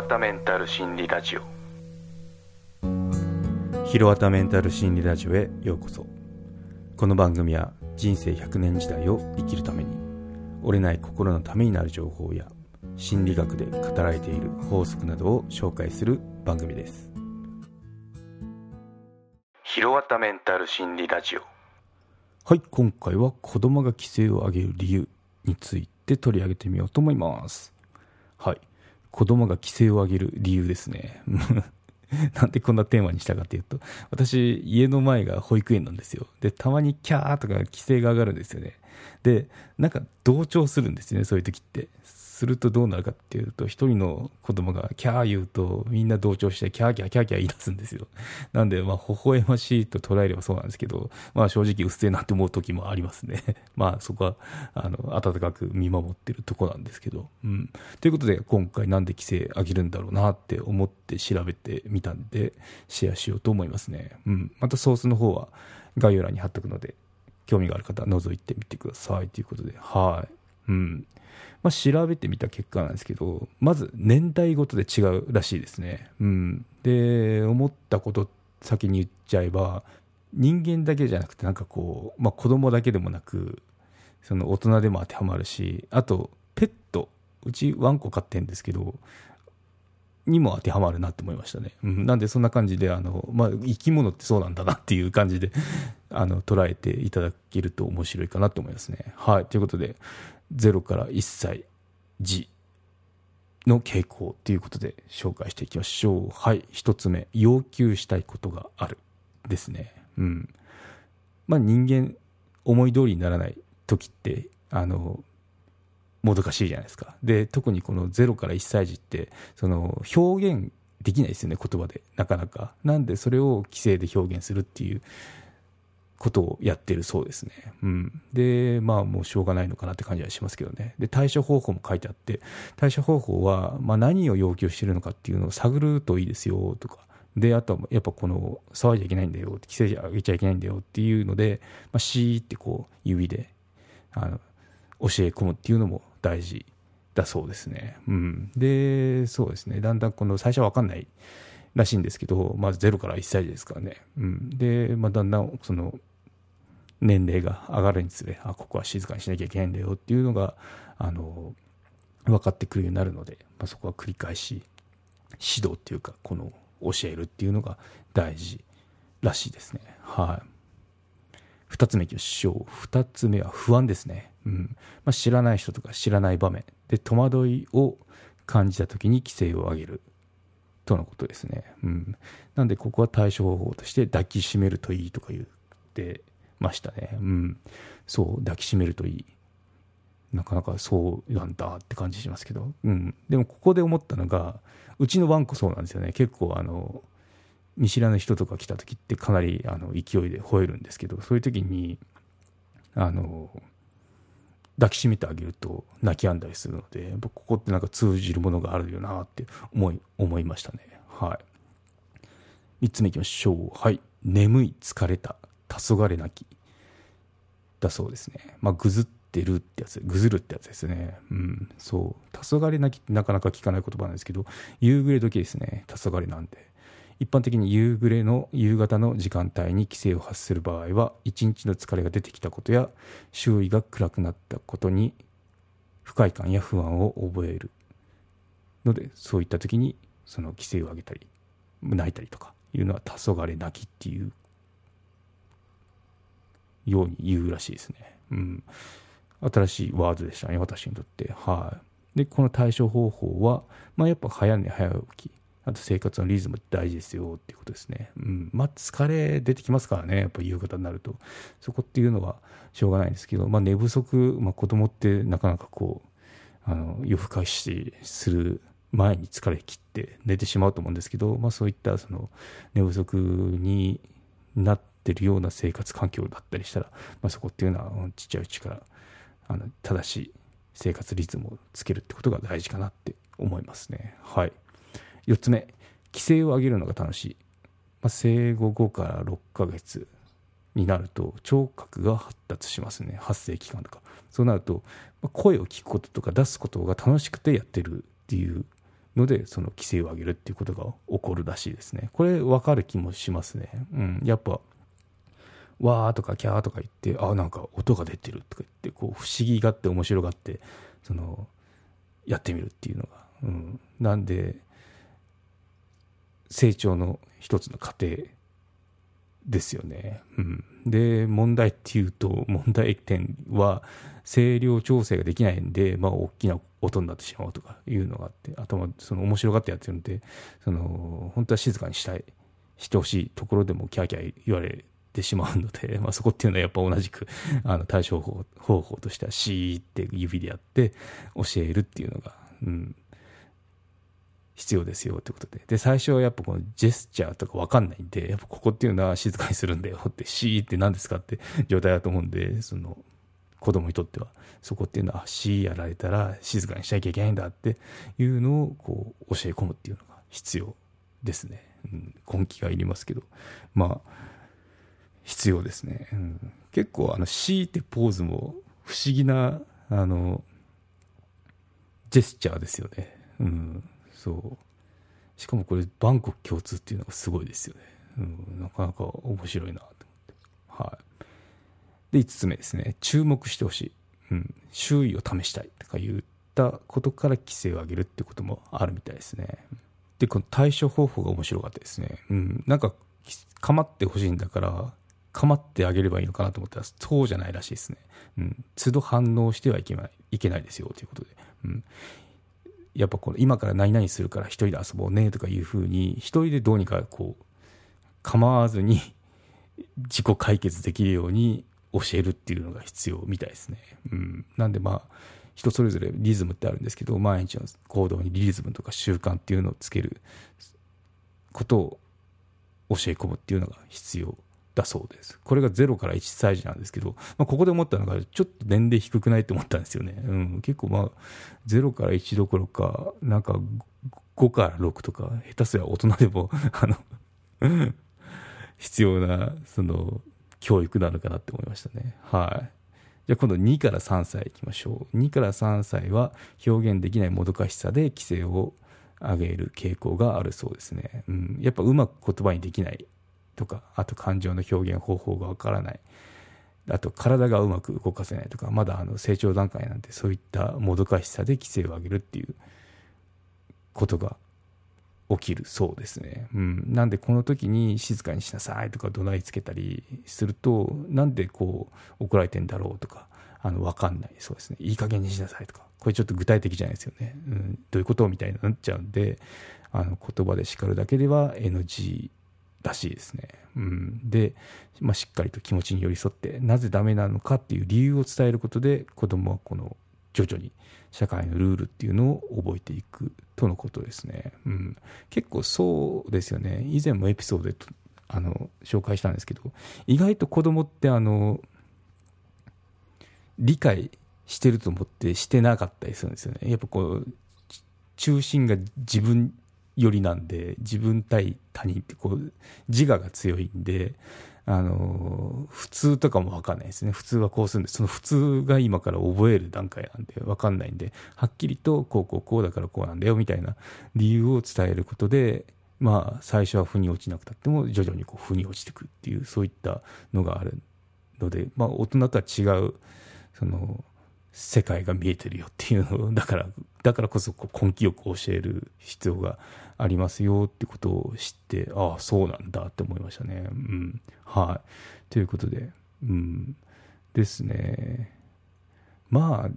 わたメンタル心理ラジオ。ひろわたメンタル心理ラジオへようこそ。この番組は人生100年時代を生きるために折れない心のためになる情報や心理学で語られている法則などを紹介する番組です。ひろわたメンタル心理ラジオ。はい今回は子供が規制を上げる理由について取り上げてみようと思います。はい子供が規制を上げる理由ですね なんでこんなテーマにしたかっていうと、私、家の前が保育園なんですよ。で、たまにキャーとか規制が上がるんですよね。で、なんか同調するんですよね、そういう時って。するとどうなるかっていうと、一人の子供がキャー言うと、みんな同調してキャーキャーキャーキャー言い出すんですよ。なんで、まあ、微笑ましいと捉えればそうなんですけど、まあ、正直うっせえなって思う時もありますね。まあ、そこは、あの、温かく見守ってるとこなんですけど。うん。ということで、今回なんで規制上げるんだろうなって思って調べてみたんで、シェアしようと思いますね。うん。またソースの方は概要欄に貼っとくので、興味がある方は覗いてみてくださいということで、はい。うん。まあ、調べてみた結果なんですけど、まず年代ごとで違うらしいですね。うん。で、思ったこと先に言っちゃえば、人間だけじゃなくて、なんかこう、まあ、子供だけでもなく、その大人でも当てはまるし、あと、ペット、うちワンコ飼ってるんですけど、にも当てはまるなって思いましたね。うん、なんでそんな感じで、あの、まあ、生き物ってそうなんだなっていう感じであの、捉えていただけると面白いかなと思いますね。はい。ということで、0から1歳児の傾向ということで紹介していきましょう。はい。一つ目、要求したいことがある。ですね。うん。まあ人間、思い通りにならない時って、あの、もどかしいじゃないですか。で、特にこの0から1歳児って、その表現できないですよね、言葉で。なかなか。なんでそれを規制で表現するっていうことをやってるそうですね。うん。で、まあもうしょうがないのかなって感じはしますけどね。で、対処方法も書いてあって、対処方法は、まあ何を要求してるのかっていうのを探るといいですよとか。で、あとはやっぱこの騒いじゃいけないんだよ、規制上げちゃいけないんだよっていうので、まあ、シーってこう指で、あの、教え込むっていうのも大事だそうですね。うん。で、そうですね。だんだんこの最初はわかんないらしいんですけど、まず0から1歳児ですからね。うん。で、まあだんだんその年齢が上がるにつれ、あ、ここは静かにしなきゃいけないんだよっていうのが、あの、分かってくるようになるので、まあ、そこは繰り返し指導っていうか、この教えるっていうのが大事らしいですね。はい。二つ目いきましょう。二つ目は不安ですね。うん。まあ、知らない人とか知らない場面で戸惑いを感じた時に規制を上げるとのことですね。うん。なんでここは対処方法として抱きしめるといいとか言ってましたね。うん。そう、抱きしめるといい。なかなかそうなんだって感じしますけど。うん。でもここで思ったのが、うちのワンコそうなんですよね。結構あの、見知らぬ人とか来た時ってかなりあの勢いで吠えるんですけど、そういう時に、あの、抱きしめてあげると泣き止んだりするので、ここってなんか通じるものがあるよなって思い、思いましたね。はい。3つ目いきましょう。はい。眠い、疲れた、黄昏なきだそうですね。まあ、ぐずってるってやつ、ぐずるってやつですね。うん、そう。黄昏なきってなかなか聞かない言葉なんですけど、夕暮れ時ですね。黄昏なんで。一般的に夕暮れの夕方の時間帯に規制を発する場合は、一日の疲れが出てきたことや、周囲が暗くなったことに、不快感や不安を覚えるので、そういった時に、その規制を上げたり、泣いたりとかいうのは、黄昏泣きっていうように言うらしいですね。うん。新しいワードでしたね、私にとって。はい。で、この対処方法は、まあやっぱ早寝早起き。あと生活のリズム大事ですよっていうことですね。うん。まあ疲れ出てきますからね、やっぱ夕方になると。そこっていうのはしょうがないんですけど、まあ寝不足、まあ子供ってなかなかこう、あの、夜更かしする前に疲れ切って寝てしまうと思うんですけど、まあそういったその寝不足になってってるような生活環境だったりしたら、まあ、そこっていうのはちっちゃいうちからあの正しい生活リズムをつけるってことが大事かなって思いますね。はい。4つ目、規制を上げるのが楽しい。まあ、生後5から6ヶ月になると聴覚が発達しますね。発生期間とか。そうなると、まあ、声を聞くこととか出すことが楽しくてやってるっていうのでその規制を上げるっていうことが起こるらしいですねこれ分かる気もしますね、うん、やっぱわーとかキャーとか言ってあなんか音が出てるとか言ってこう不思議がって面白がってそのやってみるっていうのが、うん、なんで成長の一つの過程ですよね。うん、で問題っていうと問題点は声量調整ができないんで、まあ、大きな音になってしまうとかいうのがあってあとはその面白がってやってるんでその本当は静かにしたいしてほしいところでもキャーキャー言われてしまうので、まあ、そこっていうのはやっぱ同じくあの対処方法としてはシーって指でやって教えるっていうのが、うん、必要ですよってことで。で、最初はやっぱこのジェスチャーとかわかんないんで、やっぱここっていうのは静かにするんだよって、シーって何ですかって状態だと思うんで、その、子供にとっては、そこっていうのは、シーやられたら静かにしなきゃいけないんだっていうのを、こう、教え込むっていうのが必要ですね。うん、根気がいりますけど、まあ、必要ですね。うん、結構、あの、シーってポーズも不思議な、あの、ジェスチャーですよね。うん。そう。しかもこれバンコク共通っていうのがすごいですよね、うん、なかなか面白いなと思って。はい。で5つ目ですね。注目してほしい、うん、周囲を試したいとか言ったことから規制を上げるってこともあるみたいですね。でこの対処方法が面白かったですね、うん、なんか構ってほしいんだから構ってあげればいいのかなと思ったらそうじゃないらしいですね、うん、都度反応してはいけないいけないですよということで、うん、やっぱこの今から何々するから一人で遊ぼうねとかいうふうに一人でどうにかこう構わずに 自己解決できるように教えるっていうのが必要みたいですね。うん、なんでまあ人それぞれリズムってあるんですけど毎日の行動にリズムとか習慣っていうのをつけることを教え込むっていうのが必要だそうです。これが0から1歳児なんですけど、まあ、ここで思ったのが、ちょっと年齢低くないって思ったんですよね。うん、結構まあ、0から1どころか、なんか5から6とか、下手すりゃ大人でもあの必要な、その、教育なのかなって思いましたね。はい。じゃあ今度2から3歳いきましょう。2から3歳は表現できないもどかしさで規制を上げる傾向があるそうですね。うん、やっぱうまく言葉にできないとかあと感情の表現方法がわからない。あと体がうまく動かせないとかまだあの成長段階なんてそういったもどかしさで規制を上げるっていうことが起きるそうですね、うん、なんでこの時に静かにしなさいとか怒鳴りつけたりするとなんでこう怒られてんだろうとかあの分かんないそうですね。いい加減にしなさいとか。これちょっと具体的じゃないですよね、うん、どういうことみたいになっちゃうんであの言葉で叱るだけでは NG らしいですね。うん、で、まあ、しっかりと気持ちに寄り添ってなぜダメなのかっていう理由を伝えることで子どもはこの徐々に社会のルールっていうのを覚えていくとのことですね。うん、結構そうですよね以前もエピソードであの紹介したんですけど意外と子供ってあの理解してると思ってしてなかったりするんですよね。やっぱこう中心が自分寄りなんで自分対他人ってこう自我が強いんであの普通とかも分かんないですね。普通はこうするんでその普通が今から覚える段階なんで分かんないんではっきりとこうこうこうだからこうなんだよみたいな理由を伝えることでまあ最初は腑に落ちなくたっても徐々にこう腑に落ちてくっていうそういったのがあるのでまあ大人とは違うその世界が見えてるよっていうのだから だからこそ根気よく教える必要がありますよってことを知ってああそうなんだって思いましたね。うん、はい。ということで、うん、ですね。まあ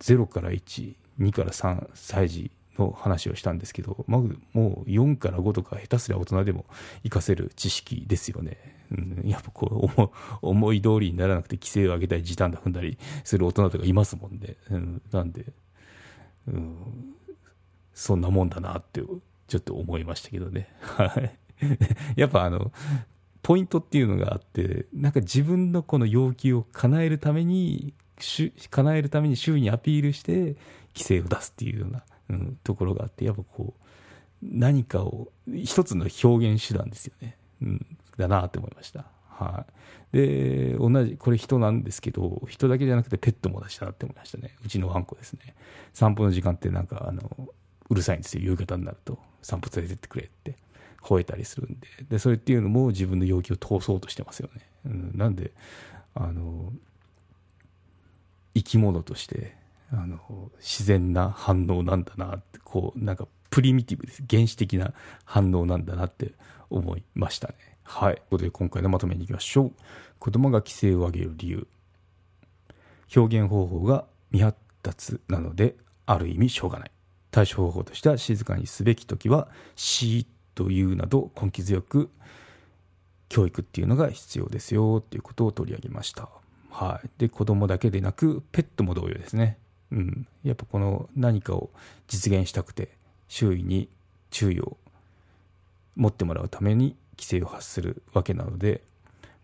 0から12から3歳児の話をしたんですけど、まあ、もう4から5とか下手すりゃ大人でも活かせる知識ですよね。うん、やっぱこう思い通りにならなくて規制を上げたり時短だ踏んだりする大人とかいますもんね。うん、なんで、うん、そんなもんだなってちょっと思いましたけどね。はい。やっぱあの、ポイントっていうのがあって、なんか自分のこの要求を叶えるために、叶えるために周囲にアピールして規制を出すっていうような、うん、ところがあって、やっぱこう、何かを、一つの表現手段ですよね。うん、だなって思いました。はい、で同じこれ人なんですけど人だけじゃなくてペットも出したなって思いましたね。うちのワンコですね。散歩の時間ってなんかあのうるさいんですよ。夕方になると。散歩連れてってくれって。吠えたりするんで。でそれっていうのも自分の要求を通そうとしてますよね、うん、なんであの生き物としてあの自然な反応なんだなってこうなんかプリミティブです。原始的な反応なんだなって思いましたね。はい。ということで今回のまとめにいきましょう。子供が規制を上げる理由。表現方法が未発達なのである意味しょうがない。対処方法としては静かにすべき時はシーッというなど根気強く教育っていうのが必要ですよっていうことを取り上げました。はい、で子供だけでなくペットも同様ですね、うん、やっぱこの何かを実現したくて周囲に注意を持ってもらうために規制を発するわけなので、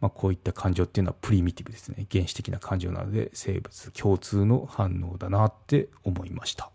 まあ、こういった感情っていうのはプリミティブですね。原始的な感情なので生物共通の反応だなって思いました。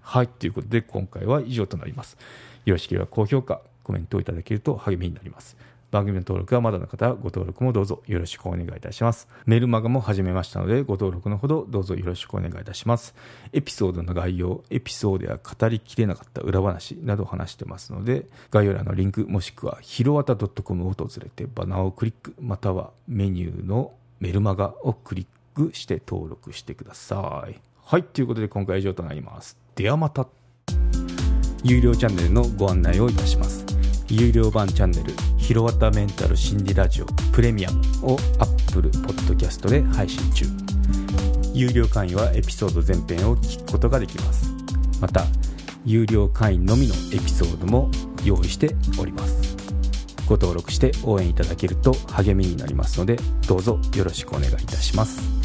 はい。ということで今回は以上となります。よろしければ高評価コメントをいただけると励みになります。番組の登録はまだの方はご登録もどうぞよろしくお願いいたします。メルマガも始めましたのでご登録のほどどうぞよろしくお願いいたします。エピソードの概要、エピソードや語りきれなかった裏話など話してますので概要欄のリンクもしくはひろわた .com を訪れてバナーをクリックまたはメニューのメルマガをクリックして登録してください。はい、ということで今回は以上となります。ではまた。有料チャンネルのご案内をいたします。有料版チャンネル「ひろわたメンタル心理ラジオプレミアム」を Apple Podcast で配信中。有料会員はエピソード全編を聞くことができます。また有料会員のみのエピソードも用意しております。ご登録して応援いただけると励みになりますのでどうぞよろしくお願いいたします。